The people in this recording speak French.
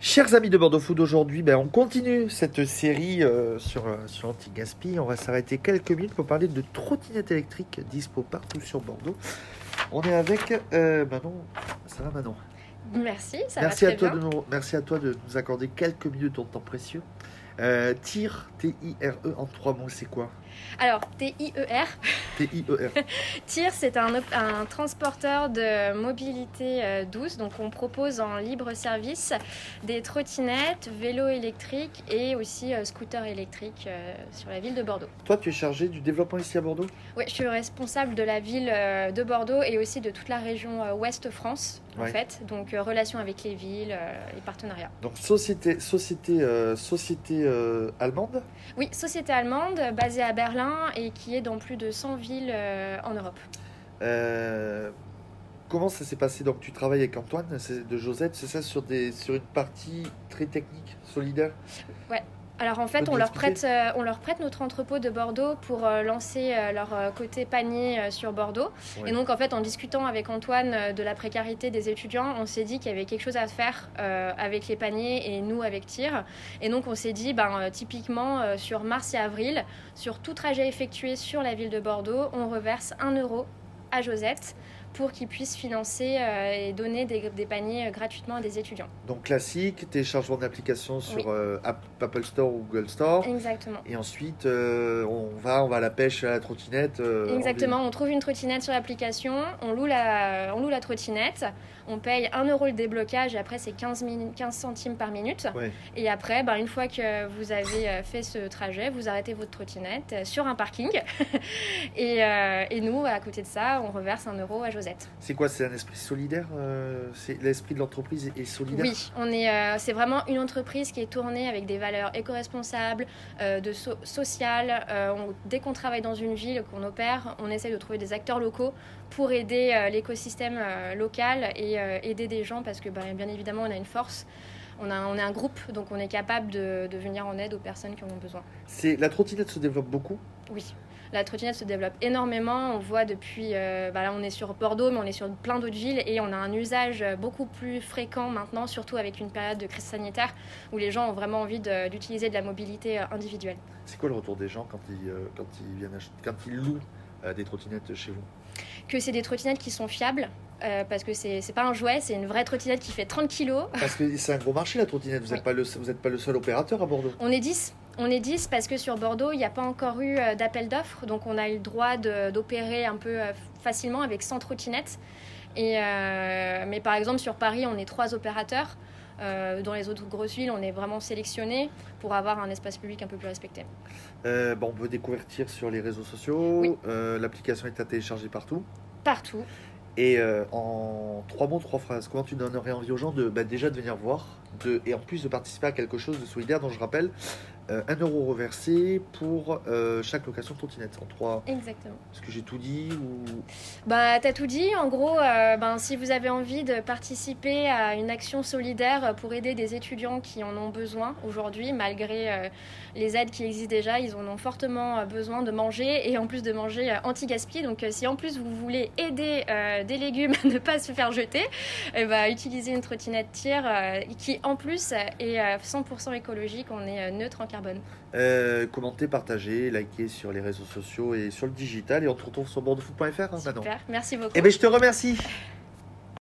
Chers amis de Bordeaux Food, aujourd'hui, ben, on continue cette série euh, sur, euh, sur Anti-Gaspi. On va s'arrêter quelques minutes pour parler de trottinettes électriques dispo partout sur Bordeaux. On est avec euh, Manon. Ça va Manon? Merci, ça merci va à très toi bien. de nous, Merci à toi de nous accorder quelques minutes de ton temps précieux. Euh, TIR, T-I-R-E en trois mots, c'est quoi? Alors, TIER, T-I-E-R. TIR, c'est un, un transporteur de mobilité euh, douce. Donc, on propose en libre service des trottinettes, vélos électriques et aussi euh, scooters électriques euh, sur la ville de Bordeaux. Toi, tu es chargé du développement ici à Bordeaux? Oui, je suis responsable de la ville de Bordeaux et aussi de toute la région euh, Ouest France, en Ouais. fait. Donc, relations avec les villes et partenariats. Donc, société, société, euh, société euh, allemande? Oui, société allemande basée à Berlin et qui est dans plus de 100 villes euh, en Europe. Euh, comment ça s'est passé? Donc tu travailles avec Antoine c'est de Josette, c'est ça sur, des, sur une partie très technique, solidaire? Alors en fait, on leur, prête, euh, on leur prête notre entrepôt de Bordeaux pour euh, lancer euh, leur côté panier sur Bordeaux. Ouais. Et donc en fait, en discutant avec Antoine de la précarité des étudiants, on s'est dit qu'il y avait quelque chose à faire avec les paniers et nous avec TIR. Et donc on s'est dit, ben, typiquement sur mars et avril, sur tout trajet effectué sur la ville de Bordeaux, on reverse 1 euro à Josette pour qu'ils puissent financer euh, et donner des, des paniers euh, gratuitement à des étudiants. Donc classique, téléchargement d'applications sur Oui. euh, App- Apple Store ou Google Store. Exactement. Et ensuite, on va, on va à la pêche à la trottinette. en Exactement, on trouve une trottinette sur l'application, on, loue la- on loue la trottinette, on paye 1 euro le déblocage et après c'est 15, mini- 15 centimes par minute. Ouais. Et après, ben, une fois que vous avez fait ce trajet, vous arrêtez votre trottinette sur un parking. et, euh, et nous, à côté de ça, on reverse 1 euro à Josette. C'est quoi C'est un esprit solidaire euh, C'est l'esprit de l'entreprise est, solidaire? Oui, on est, euh, c'est vraiment une entreprise qui est tournée avec des valeurs éco-responsables, euh, de so- sociales. On- dès qu'on travaille dans une ville, qu'on opère, on essaie de trouver des acteurs locaux pour aider l'écosystème local et aider des gens parce que bah, bien évidemment on a une force. On, a, on est un groupe, donc on est capable de, de venir en aide aux personnes qui en ont besoin. C'est la trottinette se développe beaucoup? Oui, la trottinette se développe énormément. On voit depuis, euh, bah là on est sur Bordeaux, mais on est sur plein d'autres villes et on a un usage beaucoup plus fréquent maintenant, surtout avec une période de crise sanitaire où les gens ont vraiment envie de- d'utiliser de la mobilité euh, individuelle. C'est quoi le retour des gens quand ils, euh, quand ils viennent quand ils louent des trottinettes chez vous Que c'est des trottinettes qui sont fiables. euh, parce que c'est pas un jouet, c'est une vraie trottinette qui fait 30 kilos. Parce que c'est un gros marché la trottinette. Vous n'êtes Oui. pas pas le seul opérateur à Bordeaux. On est 10. On est 10 parce que sur Bordeaux, il n'y a pas encore eu euh, d'appel d'offres. Donc on a eu le droit d'opérer un peu euh, facilement avec 100 trottinettes. Et, euh, mais par exemple, sur Paris, on est trois opérateurs. Euh, dans les autres grosses villes, on est vraiment sélectionné pour avoir un espace public un peu plus respecté. Euh, bon, on peut découvrir TIR sur les réseaux sociaux. Oui. Euh, L'application est à télécharger partout. Partout. Et en trois mots, trois phrases, comment tu donnerais envie aux gens de bah, déjà de venir voir de, et en plus de participer à quelque chose de solidaire dont je rappelle euh, un euro reversé pour euh, chaque location de trottinette en trois. Exactement. Est-ce que j'ai tout dit ou? Bah, t'as tout dit. En gros, euh, ben, si vous avez envie de participer à une action solidaire pour aider des étudiants qui en ont besoin aujourd'hui, malgré euh, les aides qui existent déjà, ils en ont fortement euh, besoin de manger et en plus de manger euh, anti-gaspi. Donc, euh, si en plus vous voulez aider euh, des légumes à ne pas se faire jeter, ben, utilisez une trottinette tir euh, qui en plus est euh, 100% écologique. On est euh, neutre en carbone. Euh, Commentez, partagez, likez sur les réseaux sociaux et sur le digital et on te retrouve sur bordeauxfoot.fr hein, maintenant. Super. Merci beaucoup. Eh bien, je te remercie.